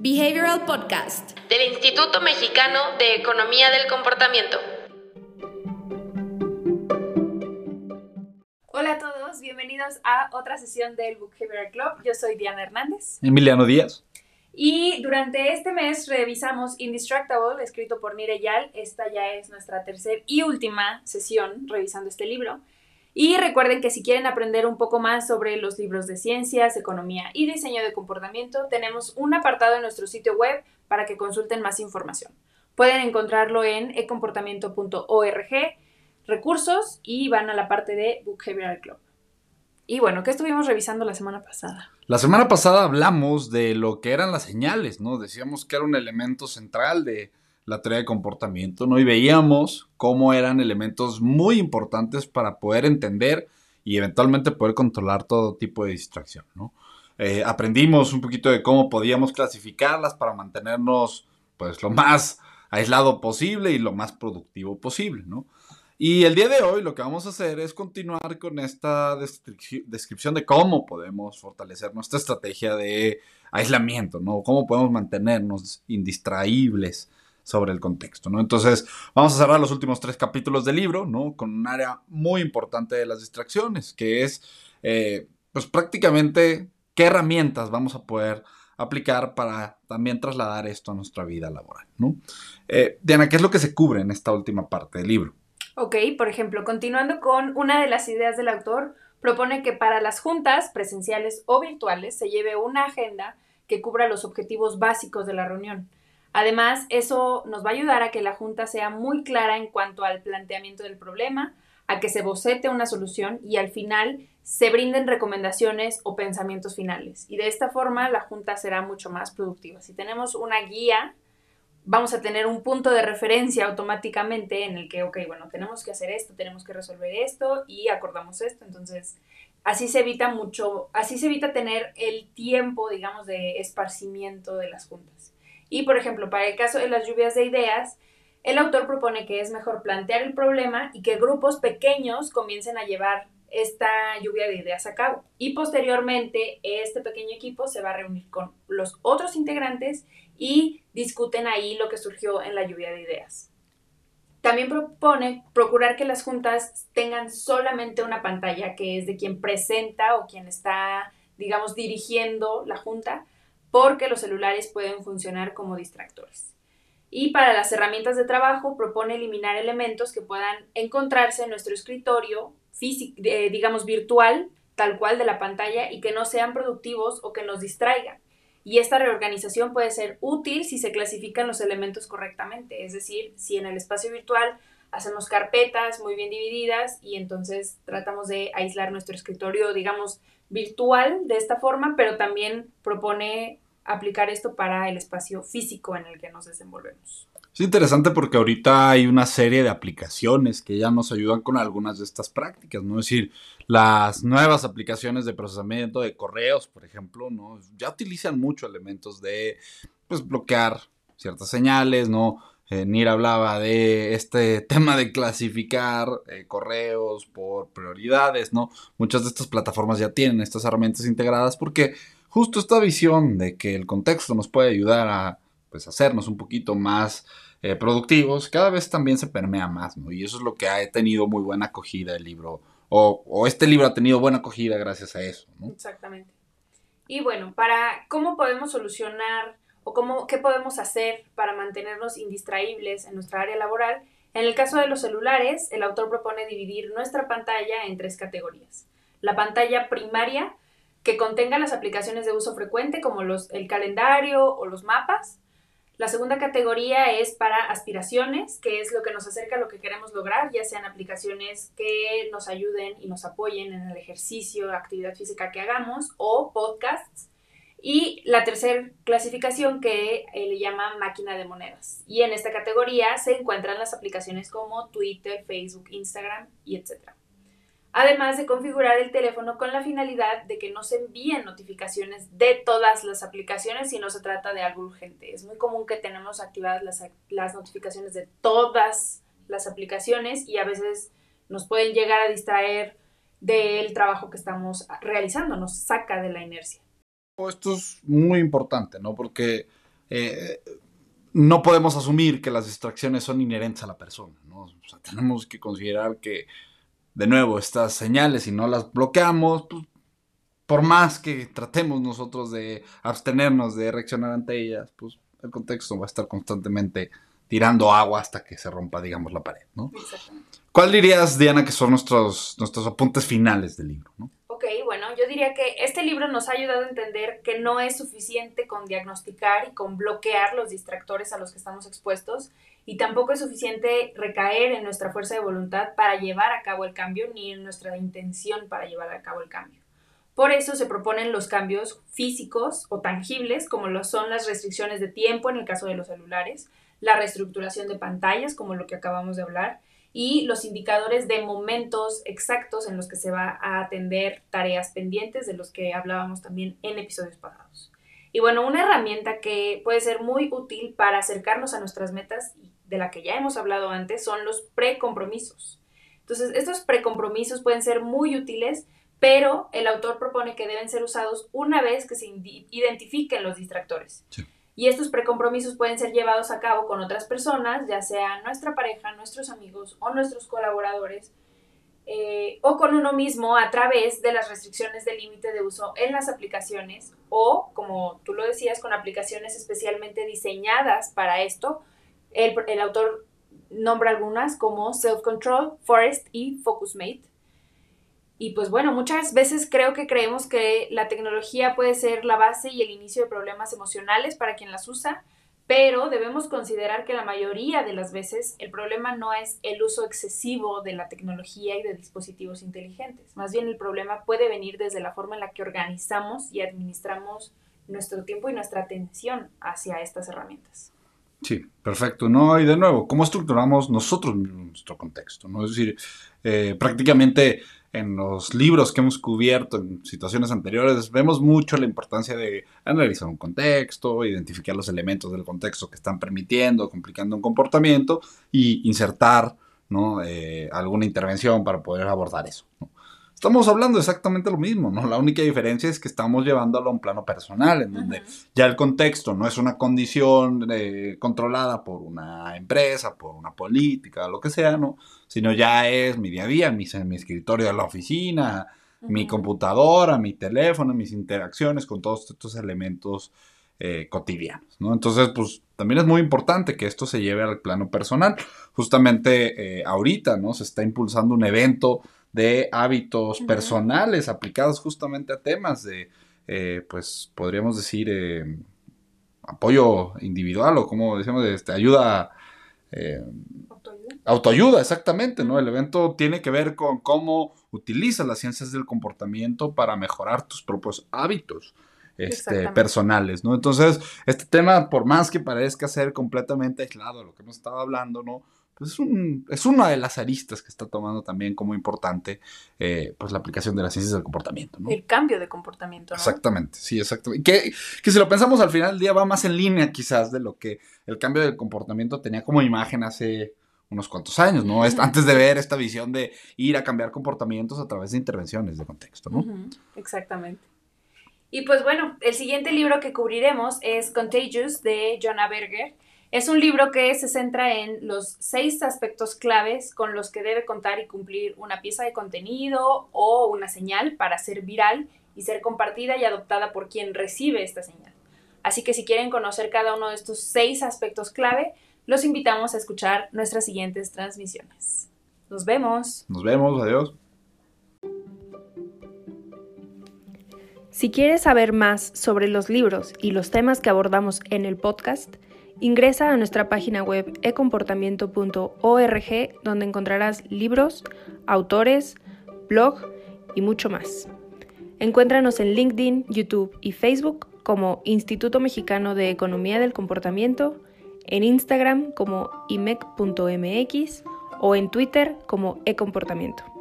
Behavioral Podcast del Instituto Mexicano de Economía del Comportamiento. Hola a todos, bienvenidos a otra sesión del Book Behavioral Club. Yo soy Diana Hernández. Emiliano Díaz. Y durante este mes revisamos Indistractable, escrito por Nire Yal. Esta ya es nuestra tercera y última sesión revisando este libro. Y recuerden que si quieren aprender un poco más sobre los libros de ciencias, economía y diseño de comportamiento, tenemos un apartado en nuestro sitio web para que consulten más información. Pueden encontrarlo en ecomportamiento.org, recursos y van a la parte de Behavioral Club. Y bueno, ¿qué estuvimos revisando la semana pasada? La semana pasada hablamos de lo que eran las señales, ¿no? Decíamos que era un elemento central de, la teoría de comportamiento, ¿no? Y veíamos cómo eran elementos muy importantes para poder entender y eventualmente poder controlar todo tipo de distracción, ¿no? Eh, aprendimos un poquito de cómo podíamos clasificarlas para mantenernos, pues, lo más aislado posible y lo más productivo posible, ¿no? Y el día de hoy lo que vamos a hacer es continuar con esta descripción de cómo podemos fortalecer nuestra estrategia de aislamiento, ¿no? Cómo podemos mantenernos indistraíbles sobre el contexto, ¿no? Entonces, vamos a cerrar los últimos tres capítulos del libro, ¿no? Con un área muy importante de las distracciones, que es, eh, pues prácticamente, qué herramientas vamos a poder aplicar para también trasladar esto a nuestra vida laboral, ¿no? Eh, Diana, ¿qué es lo que se cubre en esta última parte del libro? Ok, por ejemplo, continuando con una de las ideas del autor, propone que para las juntas presenciales o virtuales se lleve una agenda que cubra los objetivos básicos de la reunión Además, eso nos va a ayudar a que la Junta sea muy clara en cuanto al planteamiento del problema, a que se bocete una solución y al final se brinden recomendaciones o pensamientos finales. Y de esta forma la Junta será mucho más productiva. Si tenemos una guía, vamos a tener un punto de referencia automáticamente en el que, ok, bueno, tenemos que hacer esto, tenemos que resolver esto y acordamos esto. Entonces, así se evita mucho, así se evita tener el tiempo, digamos, de esparcimiento de las juntas. Y, por ejemplo, para el caso de las lluvias de ideas, el autor propone que es mejor plantear el problema y que grupos pequeños comiencen a llevar esta lluvia de ideas a cabo. Y posteriormente, este pequeño equipo se va a reunir con los otros integrantes y discuten ahí lo que surgió en la lluvia de ideas. También propone procurar que las juntas tengan solamente una pantalla que es de quien presenta o quien está, digamos, dirigiendo la junta porque los celulares pueden funcionar como distractores. Y para las herramientas de trabajo propone eliminar elementos que puedan encontrarse en nuestro escritorio, físico, digamos virtual, tal cual de la pantalla, y que no sean productivos o que nos distraigan. Y esta reorganización puede ser útil si se clasifican los elementos correctamente, es decir, si en el espacio virtual hacemos carpetas muy bien divididas y entonces tratamos de aislar nuestro escritorio, digamos, virtual de esta forma, pero también propone aplicar esto para el espacio físico en el que nos desenvolvemos. Es interesante porque ahorita hay una serie de aplicaciones que ya nos ayudan con algunas de estas prácticas, ¿no? Es decir, las nuevas aplicaciones de procesamiento de correos, por ejemplo, ¿no? Ya utilizan mucho elementos de, pues, bloquear ciertas señales, ¿no? Eh, Nir hablaba de este tema de clasificar eh, correos por prioridades, ¿no? Muchas de estas plataformas ya tienen estas herramientas integradas porque justo esta visión de que el contexto nos puede ayudar a pues, hacernos un poquito más eh, productivos, cada vez también se permea más, ¿no? Y eso es lo que ha tenido muy buena acogida el libro, o, o este libro ha tenido buena acogida gracias a eso, ¿no? Exactamente. Y bueno, para cómo podemos solucionar o cómo, qué podemos hacer para mantenernos indistraíbles en nuestra área laboral. En el caso de los celulares, el autor propone dividir nuestra pantalla en tres categorías. La pantalla primaria, que contenga las aplicaciones de uso frecuente como los, el calendario o los mapas. La segunda categoría es para aspiraciones, que es lo que nos acerca a lo que queremos lograr, ya sean aplicaciones que nos ayuden y nos apoyen en el ejercicio, actividad física que hagamos, o podcasts y la tercera clasificación que eh, le llama máquina de monedas. Y en esta categoría se encuentran las aplicaciones como Twitter, Facebook, Instagram y etc. Además de configurar el teléfono con la finalidad de que no se envíen notificaciones de todas las aplicaciones si no se trata de algo urgente. Es muy común que tenemos activadas las, las notificaciones de todas las aplicaciones y a veces nos pueden llegar a distraer del trabajo que estamos realizando, nos saca de la inercia. Esto es muy importante, ¿no? Porque eh, no podemos asumir que las distracciones son inherentes a la persona, ¿no? O sea, tenemos que considerar que, de nuevo, estas señales, si no las bloqueamos, pues, por más que tratemos nosotros de abstenernos de reaccionar ante ellas, pues el contexto va a estar constantemente tirando agua hasta que se rompa, digamos, la pared, ¿no? ¿Cuál dirías, Diana, que son nuestros, nuestros apuntes finales del libro, ¿no? Bueno, yo diría que este libro nos ha ayudado a entender que no es suficiente con diagnosticar y con bloquear los distractores a los que estamos expuestos y tampoco es suficiente recaer en nuestra fuerza de voluntad para llevar a cabo el cambio ni en nuestra intención para llevar a cabo el cambio. Por eso se proponen los cambios físicos o tangibles, como lo son las restricciones de tiempo en el caso de los celulares, la reestructuración de pantallas, como lo que acabamos de hablar, y los indicadores de momentos exactos en los que se va a atender tareas pendientes, de los que hablábamos también en episodios pasados. Y bueno, una herramienta que puede ser muy útil para acercarnos a nuestras metas, de la que ya hemos hablado antes, son los precompromisos. Entonces, estos precompromisos pueden ser muy útiles, pero el autor propone que deben ser usados una vez que se identifiquen los distractores. Sí. Y estos precompromisos pueden ser llevados a cabo con otras personas, ya sea nuestra pareja, nuestros amigos o nuestros colaboradores, eh, o con uno mismo a través de las restricciones de límite de uso en las aplicaciones o, como tú lo decías, con aplicaciones especialmente diseñadas para esto. El, el autor nombra algunas como Self Control, Forest y FocusMate. Y pues bueno, muchas veces creo que creemos que la tecnología puede ser la base y el inicio de problemas emocionales para quien las usa, pero debemos considerar que la mayoría de las veces el problema no es el uso excesivo de la tecnología y de dispositivos inteligentes. Más bien el problema puede venir desde la forma en la que organizamos y administramos nuestro tiempo y nuestra atención hacia estas herramientas. Sí, perfecto. No, y de nuevo, ¿cómo estructuramos nosotros nuestro contexto? ¿no? Es decir, eh, prácticamente en los libros que hemos cubierto en situaciones anteriores, vemos mucho la importancia de analizar un contexto, identificar los elementos del contexto que están permitiendo, complicando un comportamiento y insertar. Eh, alguna intervención para poder abordar eso. Estamos hablando exactamente lo mismo, ¿no? La única diferencia es que estamos llevándolo a un plano personal, en donde ya el contexto no es una condición eh, controlada por una empresa, por una política, lo que sea, ¿no? Sino ya es mi día a día, mi, mi escritorio de la oficina, mi computadora, mi teléfono, mis interacciones con todos estos elementos eh, cotidianos, ¿no? Entonces, pues también es muy importante que esto se lleve al plano personal. Justamente eh, ahorita, ¿no? Se está impulsando un evento de hábitos personales aplicados justamente a temas de, eh, pues podríamos decir, eh, apoyo individual o como decimos, este, ayuda... Eh, autoayuda. autoayuda, exactamente, ¿no? El evento tiene que ver con cómo utilizas las ciencias del comportamiento para mejorar tus propios hábitos. Este, personales, ¿no? Entonces, este tema, por más que parezca ser completamente aislado de lo que hemos estado hablando, ¿no? Pues es, un, es una de las aristas que está tomando también como importante eh, pues la aplicación de las ciencias del comportamiento. ¿no? El cambio de comportamiento. ¿no? Exactamente, sí, exactamente. Que, que si lo pensamos al final del día va más en línea quizás de lo que el cambio del comportamiento tenía como imagen hace unos cuantos años, ¿no? Antes de ver esta visión de ir a cambiar comportamientos a través de intervenciones de contexto, ¿no? Exactamente. Y pues bueno, el siguiente libro que cubriremos es Contagious de Jonah Berger es un libro que se centra en los seis aspectos claves con los que debe contar y cumplir una pieza de contenido o una señal para ser viral y ser compartida y adoptada por quien recibe esta señal. Así que si quieren conocer cada uno de estos seis aspectos clave, los invitamos a escuchar nuestras siguientes transmisiones. Nos vemos. Nos vemos, adiós. Si quieres saber más sobre los libros y los temas que abordamos en el podcast, Ingresa a nuestra página web ecomportamiento.org donde encontrarás libros, autores, blog y mucho más. Encuéntranos en LinkedIn, YouTube y Facebook como Instituto Mexicano de Economía del Comportamiento, en Instagram como imec.mx o en Twitter como ecomportamiento.